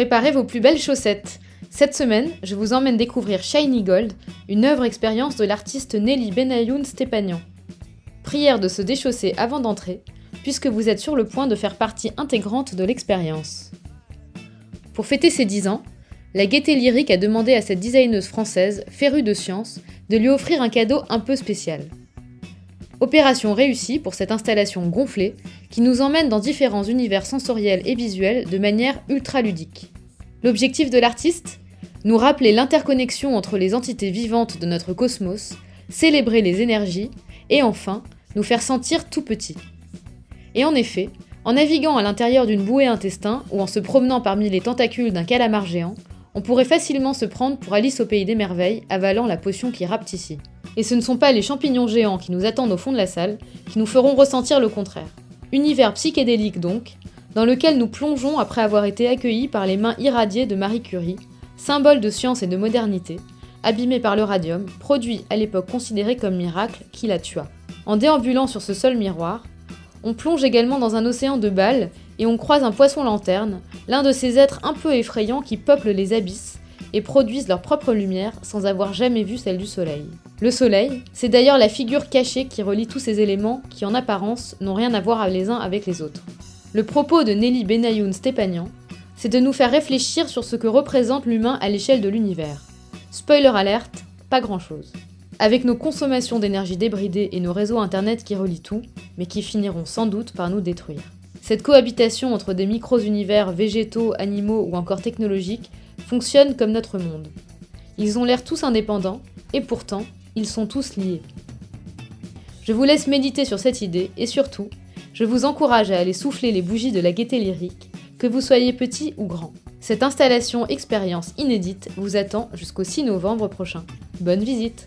Préparez vos plus belles chaussettes. Cette semaine, je vous emmène découvrir Shiny Gold, une œuvre expérience de l'artiste Nelly Benayoun Stepanian. Prière de se déchausser avant d'entrer, puisque vous êtes sur le point de faire partie intégrante de l'expérience. Pour fêter ses 10 ans, la Gaieté Lyrique a demandé à cette designeuse française, férue de science, de lui offrir un cadeau un peu spécial. Opération réussie pour cette installation gonflée qui nous emmène dans différents univers sensoriels et visuels de manière ultra ludique. L'objectif de l'artiste Nous rappeler l'interconnexion entre les entités vivantes de notre cosmos, célébrer les énergies et enfin nous faire sentir tout petit. Et en effet, en naviguant à l'intérieur d'une bouée intestin ou en se promenant parmi les tentacules d'un calamar géant, on pourrait facilement se prendre pour Alice au pays des merveilles avalant la potion qui ici. Et ce ne sont pas les champignons géants qui nous attendent au fond de la salle qui nous feront ressentir le contraire. Univers psychédélique donc, dans lequel nous plongeons après avoir été accueillis par les mains irradiées de Marie Curie, symbole de science et de modernité, abîmé par le radium, produit à l'époque considéré comme miracle qui la tua. En déambulant sur ce seul miroir, on plonge également dans un océan de balles et on croise un poisson lanterne, l'un de ces êtres un peu effrayants qui peuplent les abysses et produisent leur propre lumière sans avoir jamais vu celle du Soleil. Le Soleil, c'est d'ailleurs la figure cachée qui relie tous ces éléments qui en apparence n'ont rien à voir les uns avec les autres. Le propos de Nelly Benayoun Stepanian, c'est de nous faire réfléchir sur ce que représente l'humain à l'échelle de l'univers. Spoiler alerte, pas grand-chose. Avec nos consommations d'énergie débridées et nos réseaux internet qui relient tout, mais qui finiront sans doute par nous détruire. Cette cohabitation entre des micro-univers végétaux, animaux ou encore technologiques fonctionne comme notre monde. Ils ont l'air tous indépendants, et pourtant, ils sont tous liés. Je vous laisse méditer sur cette idée, et surtout, je vous encourage à aller souffler les bougies de la gaieté lyrique, que vous soyez petit ou grand. Cette installation expérience inédite vous attend jusqu'au 6 novembre prochain. Bonne visite